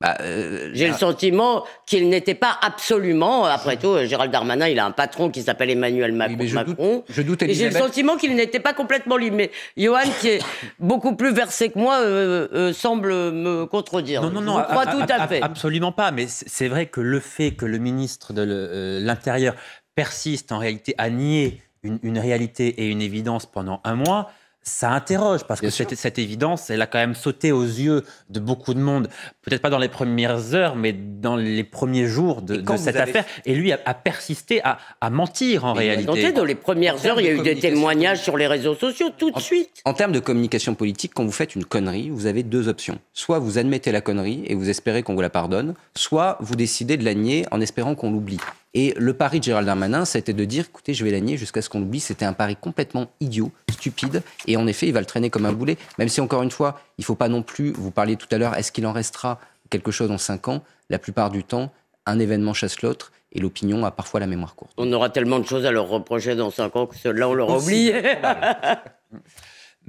Bah, euh, J'ai le sentiment qu'il n'était pas absolument, après tout, euh, Gérald Darmanin, il a un patron qui s'appelle Emmanuel Macron. je doute- Macron. je doute, j'ai le sentiment qu'il n'était pas complètement libre. Mais Johan, qui est [laughs] beaucoup plus versé que moi, euh, euh, semble me contredire. Non, non, non, tout à fait. Absolument pas. Mais c'est vrai que le fait que le ministre de l'Intérieur persiste en réalité à nier une, une réalité et une évidence pendant un mois, ça interroge parce que cette, cette évidence, elle a quand même sauté aux yeux de beaucoup de monde. Peut-être pas dans les premières heures, mais dans les premiers jours de, cette avez- affaire. Et lui a, a persisté à, à mentir en Mais réalité. Dans les premières heures, il y a eu des témoignages sur les réseaux sociaux tout de suite. En termes de communication politique, quand vous faites une connerie, vous avez deux options. Soit vous admettez la connerie et vous espérez qu'on vous la pardonne, soit vous décidez de la nier en espérant qu'on l'oublie. Et le pari de Gérald Darmanin, c'était de dire, écoutez, je vais la nier jusqu'à ce qu'on l'oublie. C'était un pari complètement idiot, stupide, et en effet, il va le traîner comme un boulet. Même si, encore une fois, il ne faut pas non plus, vous parliez tout à l'heure, est-ce qu'il en restera quelque chose dans cinq ans? La plupart du temps, un événement chasse l'autre, et l'opinion a parfois la mémoire courte. On aura tellement de choses à leur reprocher dans 5 ans que ceux-là, on l'aura oublié. [laughs]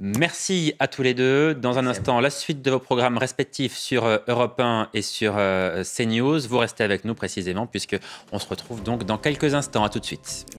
Merci à tous les deux. Dans un instant, la suite de vos programmes respectifs sur euh, Europe 1 et sur euh, CNews. Vous restez avec nous précisément puisque on se retrouve donc dans quelques instants. À tout de suite.